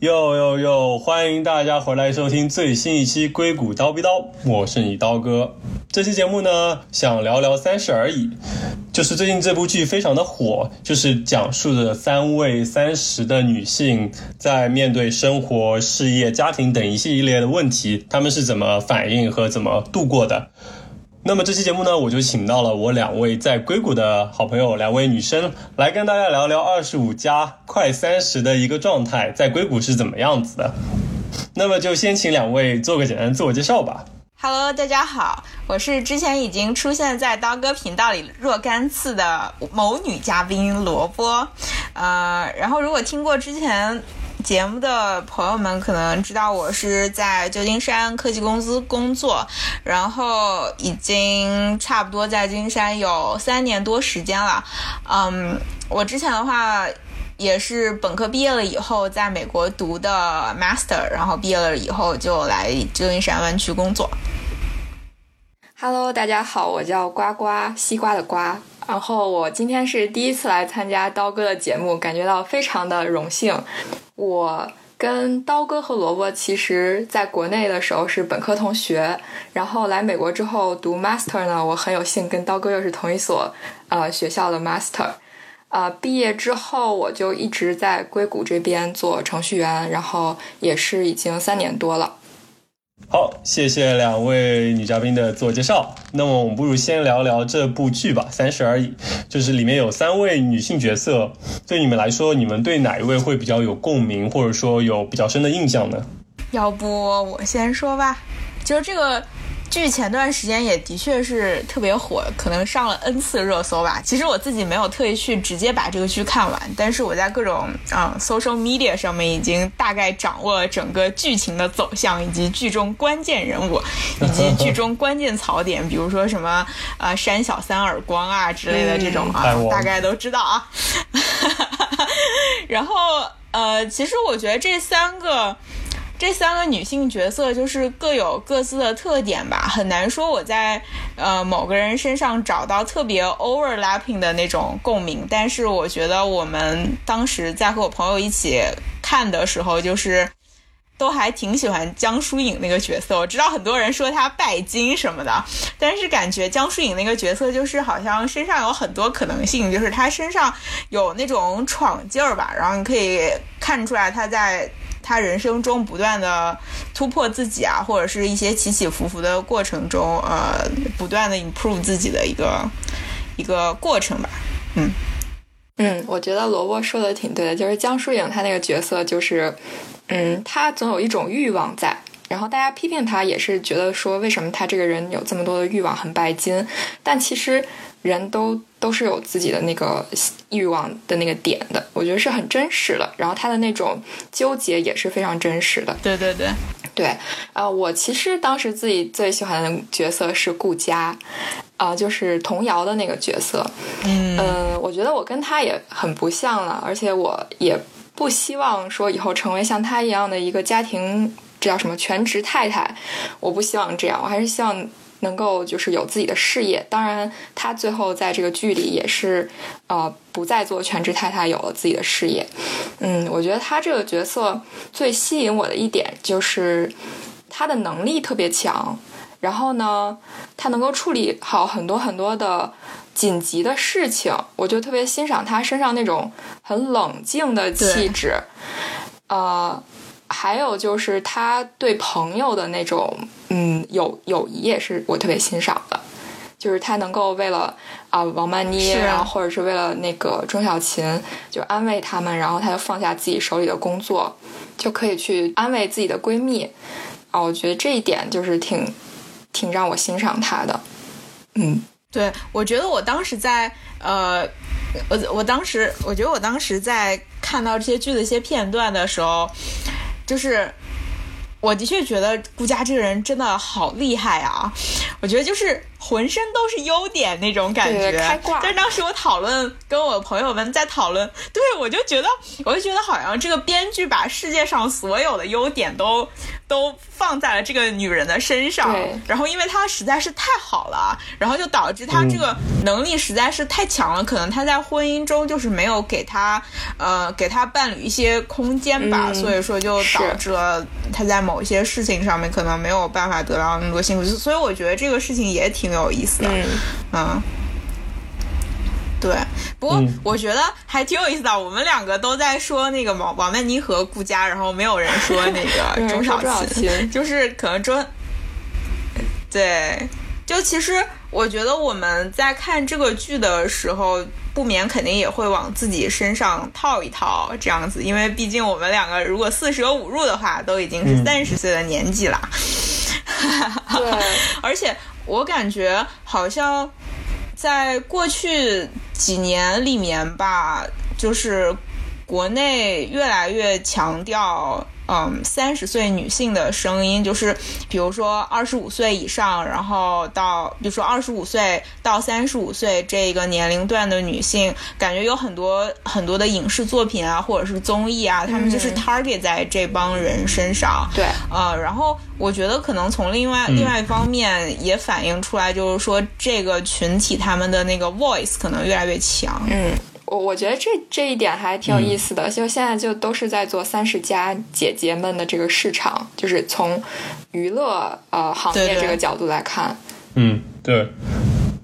哟哟哟！欢迎大家回来收听最新一期《硅谷刀逼刀》，我是你刀哥。这期节目呢，想聊聊《三十而已》，就是最近这部剧非常的火，就是讲述着三位三十的女性在面对生活、事业、家庭等一系列的问题，她们是怎么反应和怎么度过的。那么这期节目呢，我就请到了我两位在硅谷的好朋友，两位女生来跟大家聊聊二十五加快三十的一个状态，在硅谷是怎么样子的。那么就先请两位做个简单自我介绍吧。Hello，大家好，我是之前已经出现在刀哥频道里若干次的某女嘉宾萝卜。呃，然后如果听过之前。节目的朋友们可能知道，我是在旧金山科技公司工作，然后已经差不多在旧金山有三年多时间了。嗯，我之前的话也是本科毕业了以后，在美国读的 master，然后毕业了以后就来旧金山湾区工作。Hello，大家好，我叫呱呱，西瓜的瓜。然后我今天是第一次来参加刀哥的节目，感觉到非常的荣幸。我跟刀哥和萝卜其实在国内的时候是本科同学，然后来美国之后读 master 呢，我很有幸跟刀哥又是同一所呃学校的 master。啊，毕业之后我就一直在硅谷这边做程序员，然后也是已经三年多了。好，谢谢两位女嘉宾的自我介绍。那么我们不如先聊聊这部剧吧，《三十而已》。就是里面有三位女性角色，对你们来说，你们对哪一位会比较有共鸣，或者说有比较深的印象呢？要不我先说吧，就是这个。剧前段时间也的确是特别火，可能上了 N 次热搜吧。其实我自己没有特意去直接把这个剧看完，但是我在各种啊 social media 上面已经大概掌握了整个剧情的走向，以及剧中关键人物，以及剧中关键槽点，比如说什么啊扇小三耳光啊之类的这种啊，大概都知道啊。然后呃，其实我觉得这三个。这三个女性角色就是各有各自的特点吧，很难说我在呃某个人身上找到特别 overlapping 的那种共鸣。但是我觉得我们当时在和我朋友一起看的时候，就是都还挺喜欢江疏影那个角色。我知道很多人说她拜金什么的，但是感觉江疏影那个角色就是好像身上有很多可能性，就是她身上有那种闯劲儿吧，然后你可以看出来她在。他人生中不断的突破自己啊，或者是一些起起伏伏的过程中，呃，不断的 improve 自己的一个一个过程吧。嗯嗯，我觉得萝卜说的挺对的，就是江疏影她那个角色，就是嗯，她总有一种欲望在，然后大家批评他也是觉得说，为什么他这个人有这么多的欲望，很拜金，但其实。人都都是有自己的那个欲望的那个点的，我觉得是很真实的。然后他的那种纠结也是非常真实的。对对对对啊！我其实当时自己最喜欢的角色是顾佳，啊，就是童谣的那个角色。嗯，我觉得我跟他也很不像了，而且我也不希望说以后成为像他一样的一个家庭，这叫什么全职太太？我不希望这样，我还是希望。能够就是有自己的事业，当然，她最后在这个剧里也是，呃，不再做全职太太，有了自己的事业。嗯，我觉得她这个角色最吸引我的一点就是她的能力特别强，然后呢，她能够处理好很多很多的紧急的事情，我就特别欣赏她身上那种很冷静的气质。呃，还有就是他对朋友的那种。嗯，友友谊也是我特别欣赏的，就是他能够为了啊王曼妮，然后或者是为了那个钟小琴，就安慰他们，然后他就放下自己手里的工作，就可以去安慰自己的闺蜜啊。我觉得这一点就是挺挺让我欣赏他的。嗯，对，我觉得我当时在呃，我我当时我觉得我当时在看到这些剧的一些片段的时候，就是。我的确觉得顾佳这个人真的好厉害啊！我觉得就是浑身都是优点那种感觉。开挂。但是当时我讨论，跟我朋友们在讨论，对我就觉得，我就觉得好像这个编剧把世界上所有的优点都都放在了这个女人的身上。然后因为她实在是太好了，然后就导致她这个能力实在是太强了，可能她在婚姻中就是没有给她呃给她伴侣一些空间吧，所以说就导致了她在某些事情上面可能没有办法得到那么多幸福。所以我觉得这个事情也挺有意思的，嗯，对。不过我觉得还挺有意思的，我们两个都在说那个王王曼妮和顾佳，然后没有人说那个 钟少奇，就是可能钟，对，就其实我觉得我们在看这个剧的时候，不免肯定也会往自己身上套一套这样子，因为毕竟我们两个如果四舍五入的话，都已经是三十岁的年纪了。对，而且我感觉好像在过去几年里面吧，就是国内越来越强调。嗯，三十岁女性的声音，就是比如说二十五岁以上，然后到比如说二十五岁到三十五岁这个年龄段的女性，感觉有很多很多的影视作品啊，或者是综艺啊，他们就是 target 在这帮人身上。对，呃，然后我觉得可能从另外另外一方面也反映出来，就是说这个群体他们的那个 voice 可能越来越强。嗯。我我觉得这这一点还挺有意思的，就现在就都是在做三十加姐姐们的这个市场，就是从娱乐呃行业这个角度来看。嗯，对。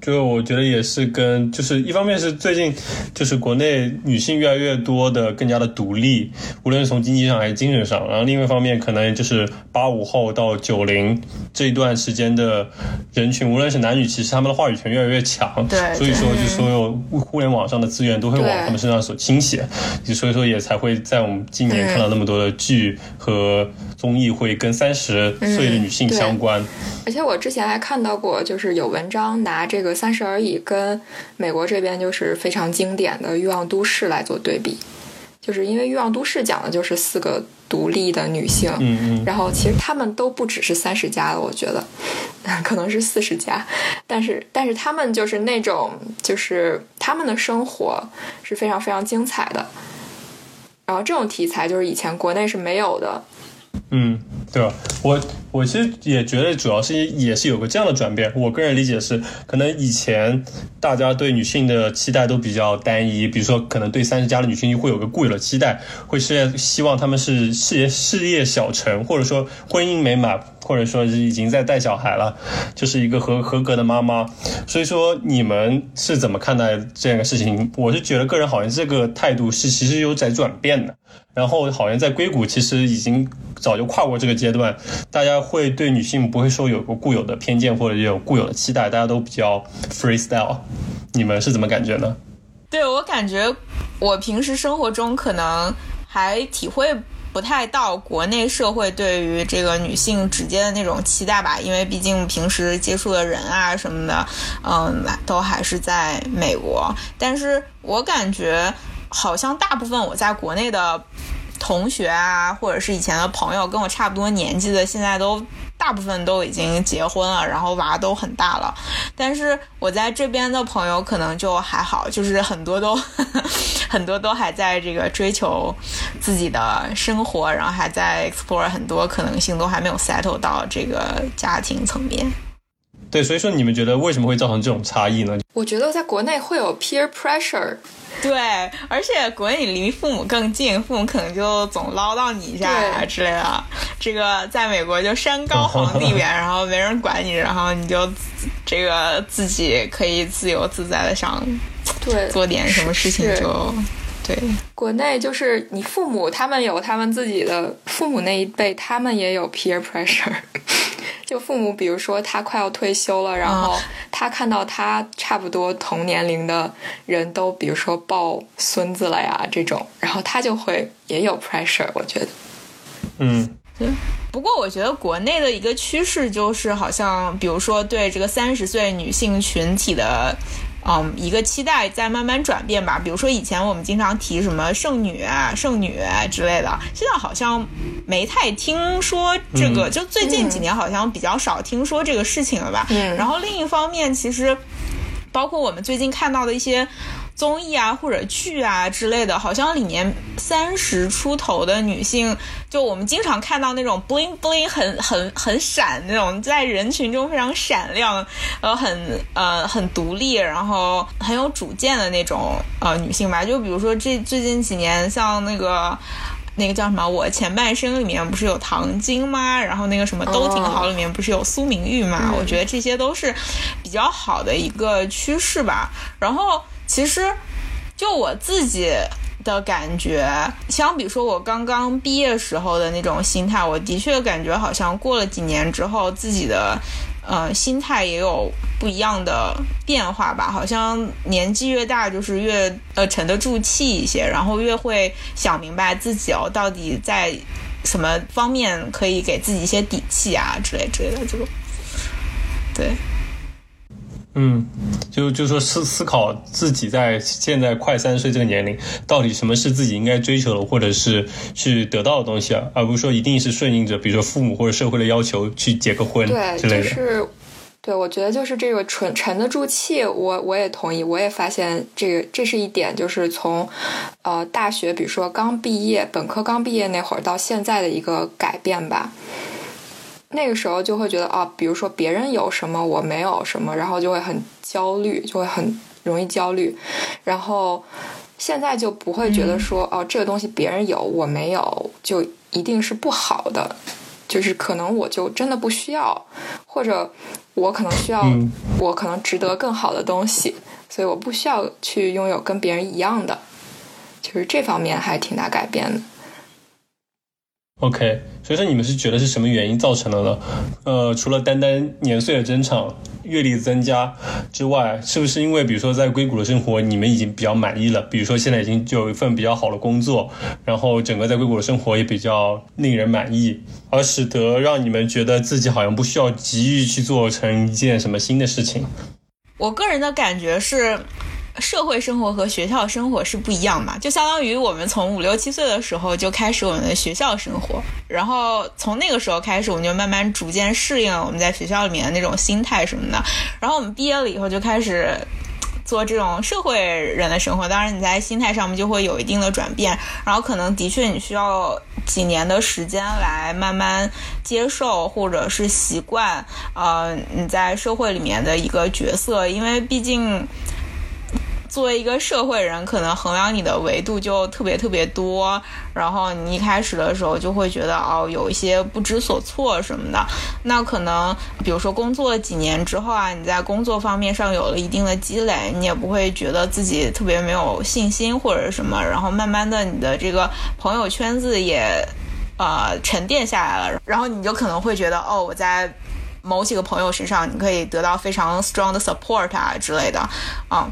就我觉得也是跟，就是一方面是最近，就是国内女性越来越多的更加的独立，无论是从经济上还是精神上。然后另外一方面，可能就是八五后到九零这一段时间的人群，无论是男女，其实他们的话语权越来越强。对，所以说就所有互联网上的资源都会往他们身上所倾斜，所以说也才会在我们今年看到那么多的剧和综艺会跟三十岁的女性相关。而且我之前还看到过，就是有文章拿这个。三十而已跟美国这边就是非常经典的欲望都市来做对比，就是因为欲望都市讲的就是四个独立的女性，嗯嗯，然后其实她们都不只是三十加了，我觉得 可能是四十加，但是但是她们就是那种就是她们的生活是非常非常精彩的，然后这种题材就是以前国内是没有的。嗯，对吧？我我其实也觉得，主要是也是有个这样的转变。我个人理解是，可能以前大家对女性的期待都比较单一，比如说，可能对三十加的女性会有个固有的期待，会是希望她们是事业事业小成，或者说婚姻美满，或者说是已经在带小孩了，就是一个合合格的妈妈。所以说，你们是怎么看待这样的事情？我是觉得，个人好像这个态度是其实有在转变的。然后好像在硅谷，其实已经早就跨过这个阶段，大家会对女性不会说有个固有的偏见或者有固有的期待，大家都比较 freestyle。你们是怎么感觉呢？对我感觉，我平时生活中可能还体会不太到国内社会对于这个女性直接的那种期待吧，因为毕竟平时接触的人啊什么的，嗯，都还是在美国。但是我感觉。好像大部分我在国内的同学啊，或者是以前的朋友，跟我差不多年纪的，现在都大部分都已经结婚了，然后娃都很大了。但是我在这边的朋友可能就还好，就是很多都 很多都还在这个追求自己的生活，然后还在 explore 很多可能性，都还没有 settle 到这个家庭层面。对，所以说你们觉得为什么会造成这种差异呢？我觉得在国内会有 peer pressure。对，而且国内离父母更近，父母可能就总唠叨你一下啊之类的。这个在美国就山高 皇帝远，然后没人管你，然后你就这个自己可以自由自在的想，对，做点什么事情就对。国内就是你父母他们有他们自己的父母那一辈，他们也有 peer pressure。就父母，比如说他快要退休了，然后他看到他差不多同年龄的人都，比如说抱孙子了呀这种，然后他就会也有 pressure。我觉得，嗯，对。不过我觉得国内的一个趋势就是，好像比如说对这个三十岁女性群体的。嗯，一个期待在慢慢转变吧。比如说以前我们经常提什么剩女、剩女之类的，现在好像没太听说这个，就最近几年好像比较少听说这个事情了吧。嗯。然后另一方面，其实包括我们最近看到的一些。综艺啊，或者剧啊之类的，好像里面三十出头的女性，就我们经常看到那种 bling bling 很很很闪那种，在人群中非常闪亮，呃，很呃很独立，然后很有主见的那种呃女性吧。就比如说这最近几年，像那个那个叫什么《我前半生》里面不是有唐晶吗？然后那个什么都挺好里面不是有苏明玉吗？我觉得这些都是比较好的一个趋势吧。然后。其实，就我自己的感觉，相比说我刚刚毕业时候的那种心态，我的确感觉好像过了几年之后，自己的呃心态也有不一样的变化吧。好像年纪越大，就是越呃沉得住气一些，然后越会想明白自己哦，到底在什么方面可以给自己一些底气啊之类之类的这种，对。嗯，就就说思思考自己在现在快三十岁这个年龄，到底什么是自己应该追求的，或者是去得到的东西啊，而不是说一定是顺应着，比如说父母或者社会的要求去结个婚之类的。对，就是对，我觉得就是这个沉沉得住气，我我也同意，我也发现这个这是一点，就是从呃大学，比如说刚毕业，本科刚毕业那会儿到现在的一个改变吧。那个时候就会觉得啊，比如说别人有什么我没有什么，然后就会很焦虑，就会很容易焦虑。然后现在就不会觉得说哦，这个东西别人有我没有，就一定是不好的。就是可能我就真的不需要，或者我可能需要，我可能值得更好的东西，所以我不需要去拥有跟别人一样的。就是这方面还挺大改变的。OK，所以说你们是觉得是什么原因造成的呢？呃，除了单单年岁的增长、阅历增加之外，是不是因为比如说在硅谷的生活你们已经比较满意了？比如说现在已经就有一份比较好的工作，然后整个在硅谷的生活也比较令人满意，而使得让你们觉得自己好像不需要急于去做成一件什么新的事情？我个人的感觉是。社会生活和学校生活是不一样嘛？就相当于我们从五六七岁的时候就开始我们的学校生活，然后从那个时候开始，我们就慢慢逐渐适应了我们在学校里面的那种心态什么的。然后我们毕业了以后就开始做这种社会人的生活，当然你在心态上面就会有一定的转变。然后可能的确你需要几年的时间来慢慢接受或者是习惯，呃，你在社会里面的一个角色，因为毕竟。作为一个社会人，可能衡量你的维度就特别特别多，然后你一开始的时候就会觉得哦，有一些不知所措什么的。那可能比如说工作几年之后啊，你在工作方面上有了一定的积累，你也不会觉得自己特别没有信心或者什么。然后慢慢的，你的这个朋友圈子也呃沉淀下来了，然后你就可能会觉得哦，我在某几个朋友身上，你可以得到非常 strong 的 support 啊之类的，啊。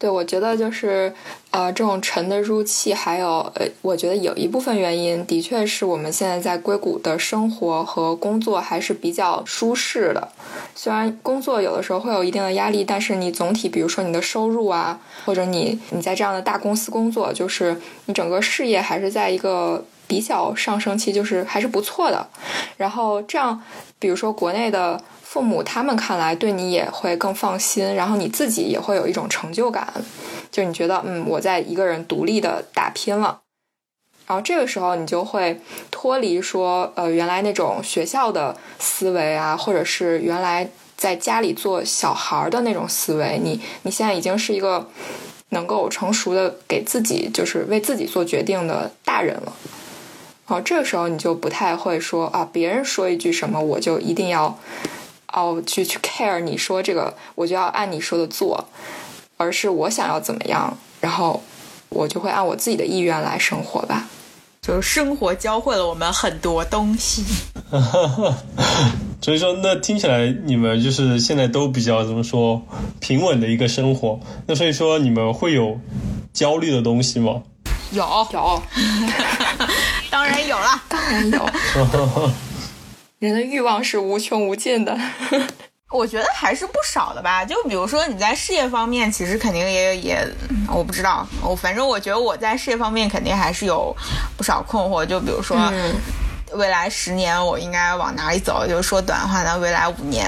对，我觉得就是，呃，这种沉得住气，还有，呃，我觉得有一部分原因，的确是我们现在在硅谷的生活和工作还是比较舒适的。虽然工作有的时候会有一定的压力，但是你总体，比如说你的收入啊，或者你你在这样的大公司工作，就是你整个事业还是在一个比较上升期，就是还是不错的。然后这样，比如说国内的。父母他们看来对你也会更放心，然后你自己也会有一种成就感，就你觉得嗯，我在一个人独立的打拼了，然后这个时候你就会脱离说呃原来那种学校的思维啊，或者是原来在家里做小孩的那种思维，你你现在已经是一个能够成熟的给自己就是为自己做决定的大人了，哦，这个时候你就不太会说啊别人说一句什么我就一定要。哦，去去 care 你说这个，我就要按你说的做，而是我想要怎么样，然后我就会按我自己的意愿来生活吧。就是生活教会了我们很多东西。所以说，那听起来你们就是现在都比较怎么说平稳的一个生活。那所以说，你们会有焦虑的东西吗？有有，当然有了，当然有。人的欲望是无穷无尽的。我觉得还是不少的吧。就比如说你在事业方面，其实肯定也也，我不知道，我反正我觉得我在事业方面肯定还是有不少困惑。就比如说。未来十年我应该往哪里走？就是说短话呢，未来五年，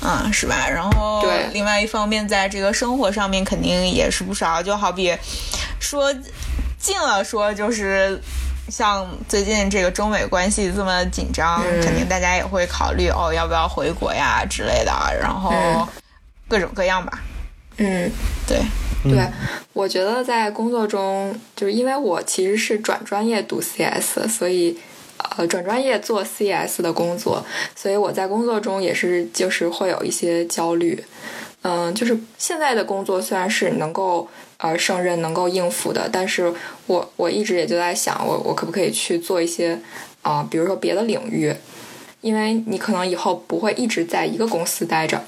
嗯，是吧？然后，对，另外一方面，在这个生活上面肯定也是不少。就好比说近了，说就是像最近这个中美关系这么紧张，肯定大家也会考虑哦，要不要回国呀之类的。然后各种各样吧。嗯，对，对，我觉得在工作中，就是因为我其实是转专业读 CS，所以。呃，转专业做 CS 的工作，所以我在工作中也是就是会有一些焦虑。嗯，就是现在的工作虽然是能够呃胜任、能够应付的，但是我我一直也就在想，我我可不可以去做一些啊，比如说别的领域，因为你可能以后不会一直在一个公司待着。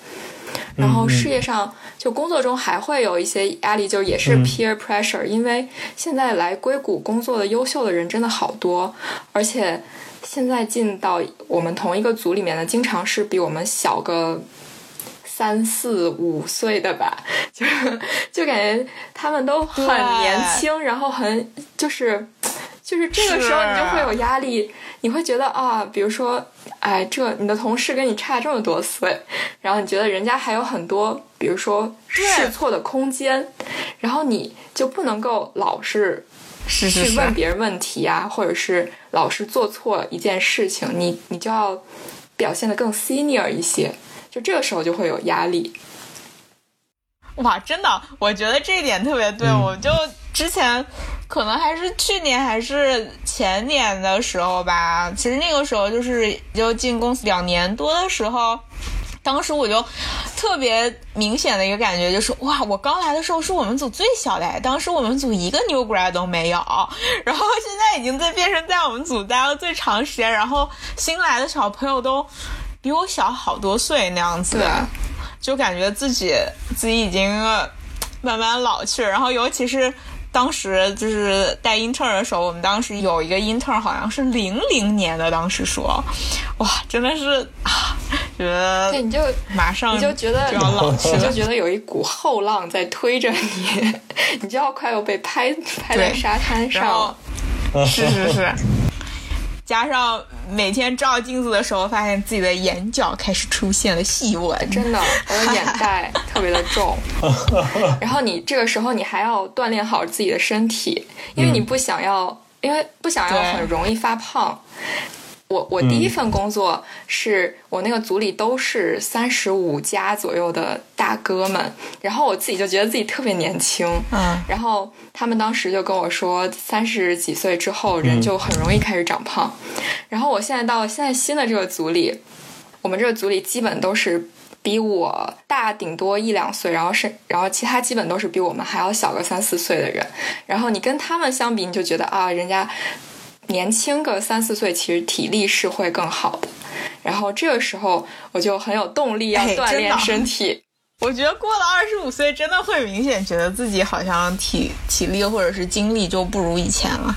然后事业上，就工作中还会有一些压力，就也是 peer pressure，因为现在来硅谷工作的优秀的人真的好多，而且现在进到我们同一个组里面的，经常是比我们小个三四五岁的吧，就就感觉他们都很年轻，然后很就是就是这个时候你就会有压力。你会觉得啊，比如说，哎，这你的同事跟你差这么多岁，然后你觉得人家还有很多，比如说试错的空间，然后你就不能够老是去问别人问题啊，或者是老是做错一件事情，你你就要表现的更 senior 一些，就这个时候就会有压力。哇，真的，我觉得这一点特别对，我就之前。可能还是去年还是前年的时候吧。其实那个时候就是就进公司两年多的时候，当时我就特别明显的一个感觉就是，哇，我刚来的时候是我们组最小的，当时我们组一个 new grad 都没有，然后现在已经在变成在我们组待了最长时间，然后新来的小朋友都比我小好多岁那样子，就感觉自己自己已经慢慢老去，然后尤其是。当时就是带 intern 的时候，我们当时有一个 intern 好像是零零年的，当时说，哇，真的是啊，觉得对，你就马上你就觉得就要老去，就觉得有一股后浪在推着你，你就要快要被拍拍在沙滩上，是是是。加上每天照镜子的时候，发现自己的眼角开始出现了细纹，真的，我的眼袋 特别的重。然后你这个时候你还要锻炼好自己的身体，因为你不想要，因为不想要很容易发胖。我我第一份工作是我那个组里都是三十五加左右的大哥们，然后我自己就觉得自己特别年轻，嗯，然后他们当时就跟我说，三十几岁之后人就很容易开始长胖，然后我现在到现在新的这个组里，我们这个组里基本都是比我大顶多一两岁，然后是然后其他基本都是比我们还要小个三四岁的人，然后你跟他们相比，你就觉得啊，人家。年轻个三四岁，其实体力是会更好的。然后这个时候，我就很有动力要锻炼身体。我觉得过了二十五岁，真的会明显觉得自己好像体体力或者是精力就不如以前了。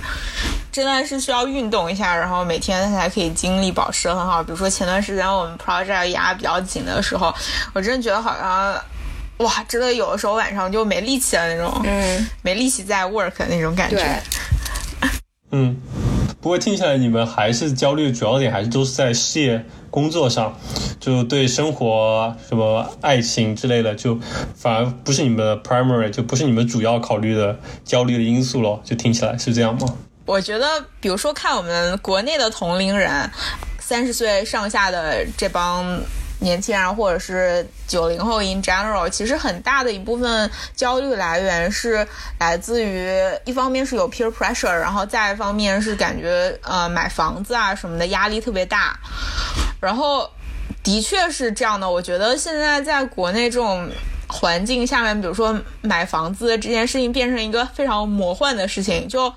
真的是需要运动一下，然后每天才可以精力保持很好。比如说前段时间我们 project 压比较紧的时候，我真的觉得好像，哇，真的有的时候晚上就没力气了那种，嗯，没力气在 work 那种感觉。嗯。不过听起来你们还是焦虑的主要点还是都是在事业工作上，就对生活什么爱情之类的，就反而不是你们的 primary，就不是你们主要考虑的焦虑的因素咯。就听起来是这样吗？我觉得，比如说看我们国内的同龄人，三十岁上下的这帮。年轻人或者是九零后 in general，其实很大的一部分焦虑来源是来自于一方面是有 peer pressure，然后再一方面是感觉呃买房子啊什么的压力特别大。然后的确是这样的，我觉得现在在国内这种环境下面，比如说买房子这件事情变成一个非常魔幻的事情。就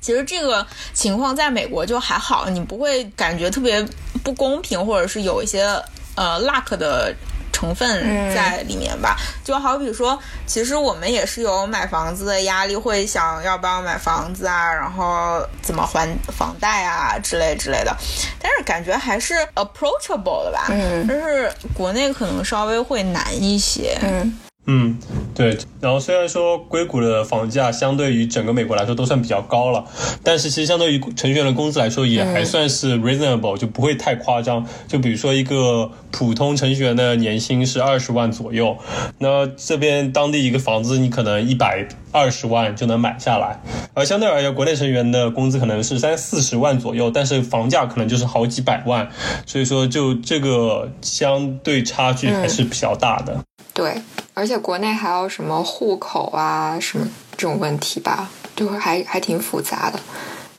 其实这个情况在美国就还好，你不会感觉特别不公平，或者是有一些。呃，luck 的成分在里面吧。就好比说，其实我们也是有买房子的压力，会想要不要买房子啊，然后怎么还房贷啊之类之类的。但是感觉还是 approachable 的吧，嗯但是国内可能稍微会难一些。嗯嗯，对。然后虽然说硅谷的房价相对于整个美国来说都算比较高了，但是其实相对于程序员的工资来说也还算是 reasonable，、就不会太夸张。就比如说一个普通程序员的年薪是二十万左右，那这边当地一个房子你可能一百二十万就能买下来，而相对而言，国内程序员的工资可能是三四十万左右，但是房价可能就是好几百万，所以说就这个相对差距还是比较大的。对，而且国内还有什么户口啊，什么这种问题吧，就会还还挺复杂的。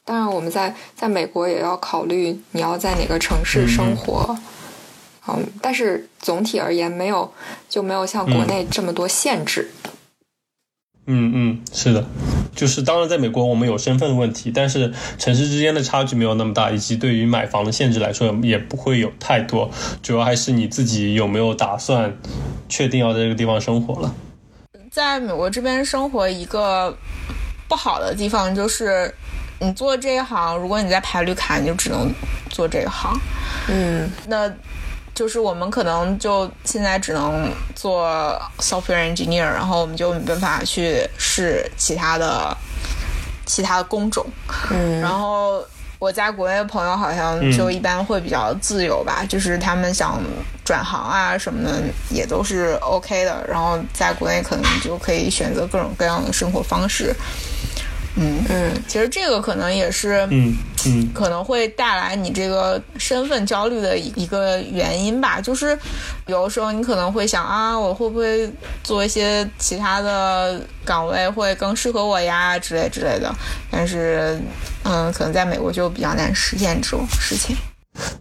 当然，我们在在美国也要考虑你要在哪个城市生活，嗯但是总体而言，没有就没有像国内这么多限制。嗯嗯，是的，就是当然，在美国我们有身份问题，但是城市之间的差距没有那么大，以及对于买房的限制来说也不会有太多，主要还是你自己有没有打算确定要在这个地方生活了。在美国这边生活，一个不好的地方就是，你做这一行，如果你在排绿卡，你就只能做这一行。嗯那就是我们可能就现在只能做 software engineer，然后我们就没办法去试其他的其他的工种。嗯然后我在国内的朋友好像就一般会比较自由吧，就是他们想转行啊什么的也都是 OK 的。然后在国内可能就可以选择各种各样的生活方式。嗯，嗯其实这个可能也是嗯嗯可能会带来你这个身份焦虑的一一个原因吧，就是有的时候你可能会想啊，我会不会做一些其他的岗位会更适合我呀之类之类的，但是嗯，可能在美国就比较难实现这种事情。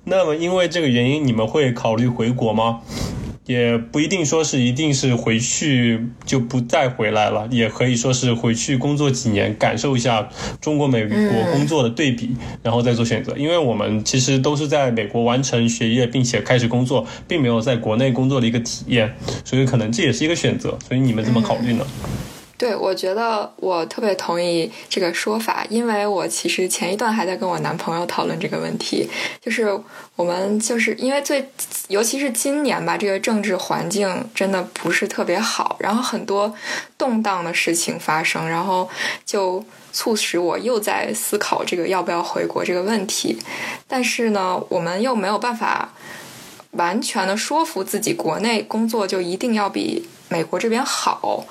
那么因为这个原因，你们会考虑回国吗？也不一定说是一定是回去就不再回来了，也可以说是回去工作几年，感受一下中国、美国工作的对比，然后再做选择。因为我们其实都是在美国完成学业，并且开始工作，并没有在国内工作的一个体验，所以可能这也是一个选择。所以你们怎么考虑呢？对，我觉得我特别同意这个说法，因为我其实前一段还在跟我男朋友讨论这个问题，就是我们就是因为最，尤其是今年吧，这个政治环境真的不是特别好，然后很多动荡的事情发生，然后就促使我又在思考这个要不要回国这个问题，但是呢，我们又没有办法完全的说服自己，国内工作就一定要比美国这边好。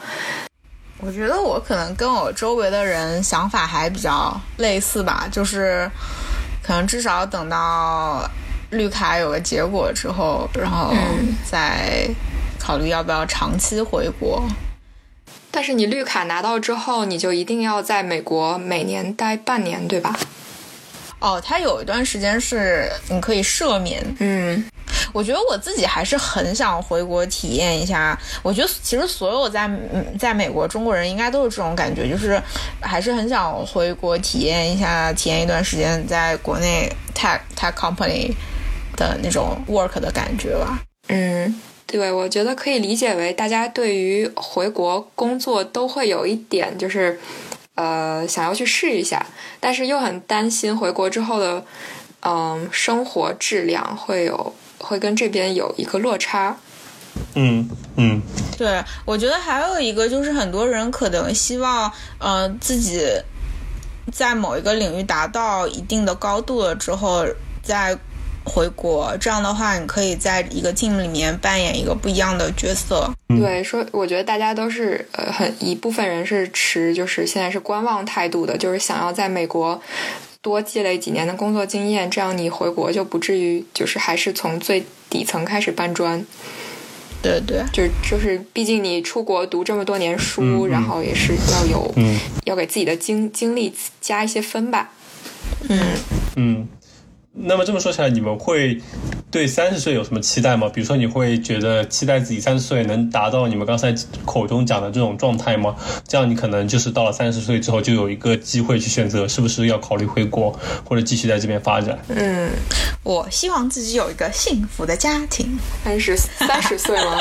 我觉得我可能跟我周围的人想法还比较类似吧，就是可能至少等到绿卡有个结果之后，然后再考虑要不要长期回国。但是你绿卡拿到之后，你就一定要在美国每年待半年，对吧？哦，它有一段时间是你可以赦免。嗯我觉得我自己还是很想回国体验一下。我觉得其实所有在嗯在美国中国人应该都是这种感觉，就是还是很想回国体验一下，体验一段时间在国内 tech tech company 的那种 work 的感觉吧。嗯，对，我觉得可以理解为大家对于回国工作都会有一点就是，呃，想要去试一下，但是又很担心回国之后的，嗯、生活质量会有会跟这边有一个落差。嗯嗯对，我觉得还有一个就是很多人可能希望，呃，自己在某一个领域达到一定的高度了之后再回国，这样的话，你可以在一个 team 里面扮演一个不一样的角色。对，说我觉得大家都是呃，很一部分人是持就是现在是观望态度的，就是想要在美国多积累几年的工作经验，这样你回国就不至于就是还是从最底层开始搬砖。对对，就就是，毕竟你出国读这么多年书，然后也是要有、嗯要给自己的经经历加一些分吧。嗯。嗯。那么这么说起来，你们会对三十岁有什么期待吗？比如说，你会觉得期待自己三十岁能达到你们刚才口中讲的这种状态吗？这样你可能就是到了三十岁之后，就有一个机会去选择是不是要考虑回国，或者继续在这边发展。嗯，我希望自己有一个幸福的家庭。三十三十岁吗？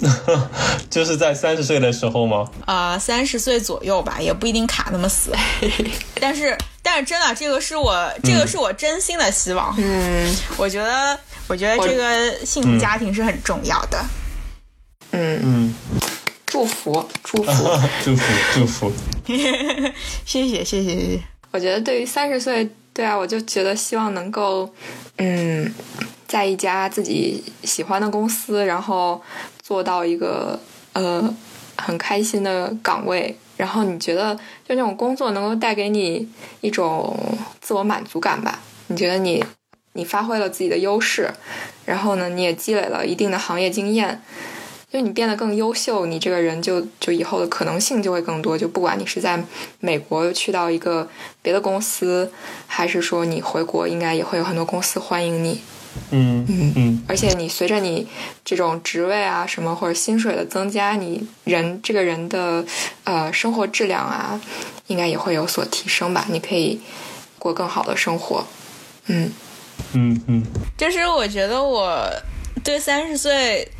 就是在三十岁的时候吗？呃，三十岁左右吧，也不一定卡那么死。但是，但是真的，这个是我，这个是我真心的希望。嗯我觉得，我觉得这个幸福家庭是很重要的。嗯，嗯，祝福 祝福。祝福祝福。谢谢，谢谢，谢谢。我觉得对于三十岁，对啊，我就觉得希望能够，嗯，在一家自己喜欢的公司，然后做到一个呃很开心的岗位，然后你觉得就那种工作能够带给你一种自我满足感吧？你觉得你你发挥了自己的优势，然后呢，你也积累了一定的行业经验。就你变得更优秀，你这个人就就以后的可能性就会更多。就不管你是在美国去到一个别的公司，还是说你回国，应该也会有很多公司欢迎你。嗯嗯嗯而且你随着你这种职位啊什么或者薪水的增加，你人这个人的呃生活质量啊，应该也会有所提升吧。你可以过更好的生活。嗯嗯嗯就是我觉得我对三十岁。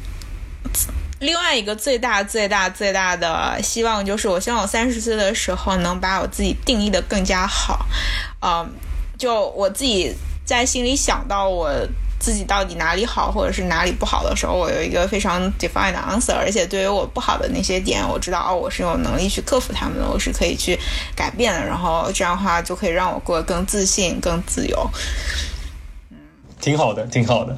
另外一个最大、最大、最大的希望就是，我希望我三十岁的时候能把我自己定义的更加好。嗯，就我自己在心里想到我自己到底哪里好，或者是哪里不好的时候，我有一个非常 defined 的 answer。而且对于我不好的那些点，我知道哦，我是有能力去克服他们的，我是可以去改变的。然后这样的话，就可以让我过得更自信、更自由。挺好的，挺好的。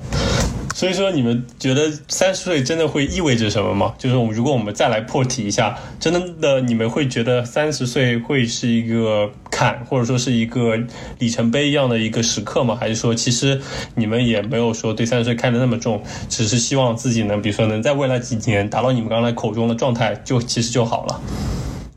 所以说，你们觉得三十岁真的会意味着什么吗？就是如果我们再来破题一下，真的你们会觉得三十岁会是一个坎，或者说是一个里程碑一样的一个时刻吗？还是说，其实你们也没有说对三十岁看得那么重，只是希望自己能，比如说能在未来几年达到你们刚才口中的状态，就其实就好了。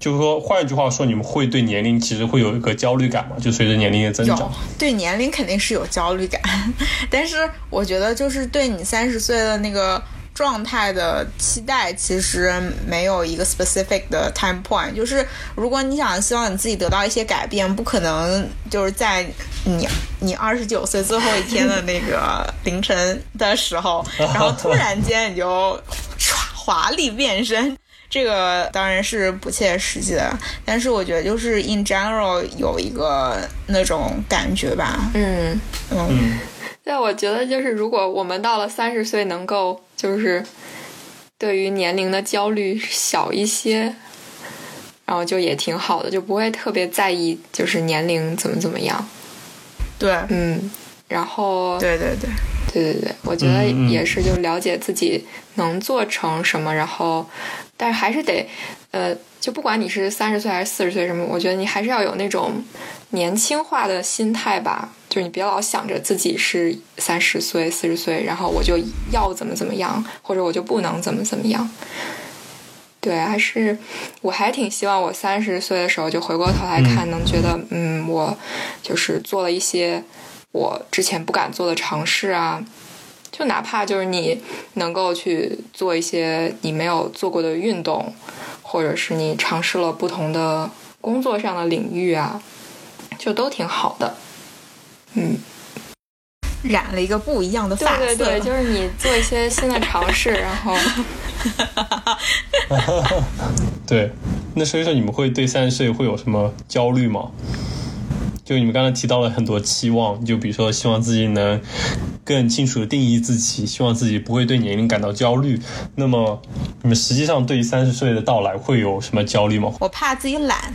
就是说，换一句话说，你们会对年龄其实会有一个焦虑感吗？就随着年龄的增长。对年龄肯定是有焦虑感，但是我觉得就是对你三十岁的那个状态的期待，其实没有一个 specific 的 time point。就是如果你想希望你自己得到一些改变，不可能就是在你你二十九岁最后一天的那个凌晨的时候，然后突然间你就唰 华丽变身。这个当然是不切实际的，但是我觉得就是 in general 有一个那种感觉吧，嗯。嗯，嗯对，我觉得就是如果我们到了三十岁，能够就是对于年龄的焦虑小一些，然后就也挺好的，就不会特别在意就是年龄怎么怎么样。对，嗯，然后对对对，对对对，我觉得也是，就了解自己能做成什么，然后，但是还是得，呃，就不管你是三十岁还是四十岁什么，我觉得你还是要有那种年轻化的心态吧，就是你别老想着自己是三十岁、四十岁，然后我就要怎么怎么样，或者我就不能怎么怎么样。对，还是我还挺希望我三十岁的时候就回过头来看，能觉得嗯，我就是做了一些我之前不敢做的尝试啊，就哪怕就是你能够去做一些你没有做过的运动，或者是你尝试了不同的工作上的领域啊，就都挺好的。嗯，染了一个不一样的对发色，对对，就是你做一些新的尝试，然后 对，那所以说你们会对三十岁会有什么焦虑吗？就你们刚才提到了很多期望，就比如说希望自己能更清楚的定义自己，希望自己不会对年龄感到焦虑。那么你们实际上对于三十岁的到来会有什么焦虑吗？我怕自己懒，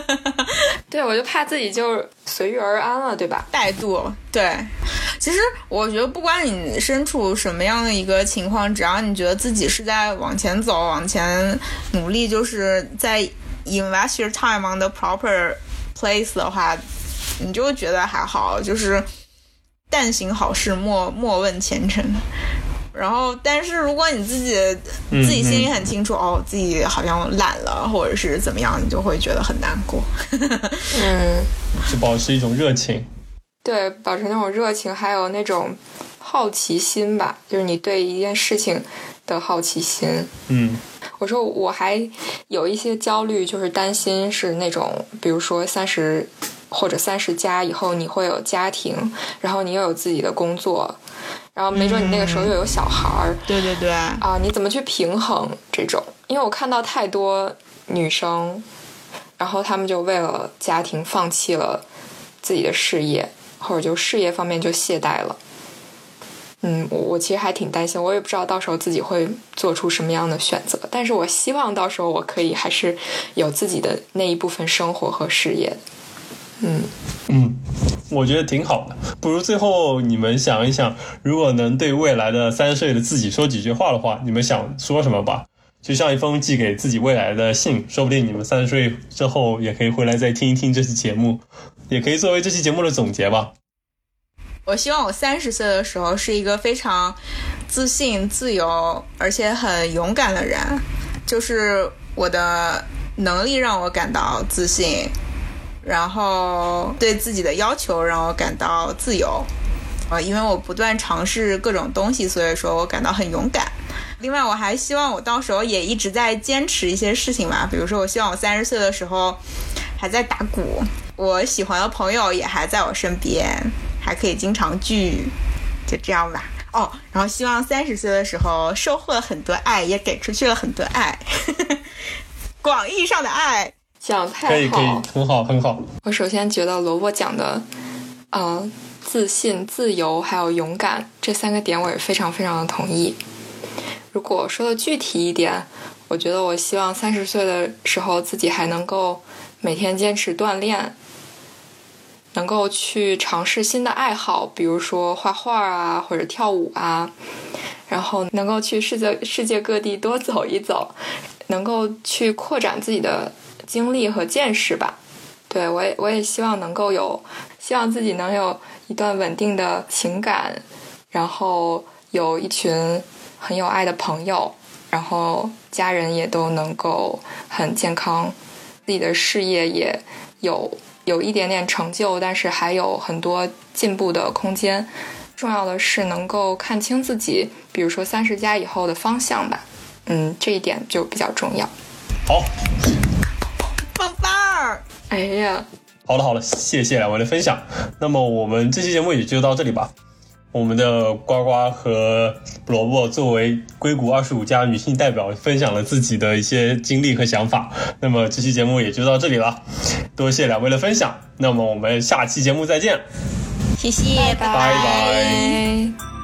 对我就怕自己就随遇而安了，对吧？怠惰。对，其实我觉得不管你身处什么样的一个情况，只要你觉得自己是在往前走、往前努力，就是在 invest your time on the proper place 的话，你就觉得还好，就是但行好事，莫莫问前程。然后，但是如果你自己嗯自己心里很清楚，哦，自己好像懒了，或者是怎么样，你就会觉得很难过。嗯，就保持一种热情。对，保持那种热情，还有那种好奇心吧，就是你对一件事情的好奇心。嗯，我说我还有一些焦虑，就是担心是那种，比如说三十或者三十加以后，你会有家庭，然后你又有自己的工作，然后没准你那个时候又有小孩儿，对对对，啊，你怎么去平衡这种？因为我看到太多女生，然后她们就为了家庭放弃了自己的事业，或者就事业方面就懈怠了。嗯，我其实还挺担心，我也不知道到时候自己会做出什么样的选择，但是我希望到时候我可以还是有自己的那一部分生活和事业。嗯嗯，我觉得挺好的。不如最后你们想一想，如果能对未来的三岁的自己说几句话的话，你们想说什么吧？就像一封寄给自己未来的信，说不定你们三十岁之后也可以回来再听一听这期节目，也可以作为这期节目的总结吧。我希望我三十岁的时候是一个非常自信、自由，而且很勇敢的人。就是我的能力让我感到自信，然后对自己的要求让我感到自由。呃，因为我不断尝试各种东西，所以说我感到很勇敢。另外，我还希望我到时候也一直在坚持一些事情吧，比如说，我希望我三十岁的时候还在打鼓，我喜欢的朋友也还在我身边。还可以经常聚，就这样吧。哦，然后希望三十岁的时候收获了很多爱，也给出去了很多爱，广义上的爱。讲太好，可以可以，很好很好。我首先觉得萝卜讲的，呃，自信、自由还有勇敢这三个点，我也非常非常的同意。如果说的具体一点，我觉得我希望三十岁的时候自己还能够每天坚持锻炼。能够去尝试新的爱好，比如说画画啊，或者跳舞啊，然后能够去世界世界各地多走一走，能够去扩展自己的经历和见识吧。对我也我也希望能够有，希望自己能有一段稳定的情感，然后有一群很有爱的朋友，然后家人也都能够很健康，自己的事业也有。有一点点成就，但是还有很多进步的空间。重要的是能够看清自己，比如说三十加以后的方向吧。嗯，这一点就比较重要。好，棒棒儿！哎呀，好了好了，谢谢两位的分享。那么我们这期节目也就到这里吧。我们的呱呱和萝卜作为硅谷二十五家女性代表，分享了自己的一些经历和想法。那么这期节目也就到这里了，多谢两位的分享。那么我们下期节目再见，谢谢，拜拜。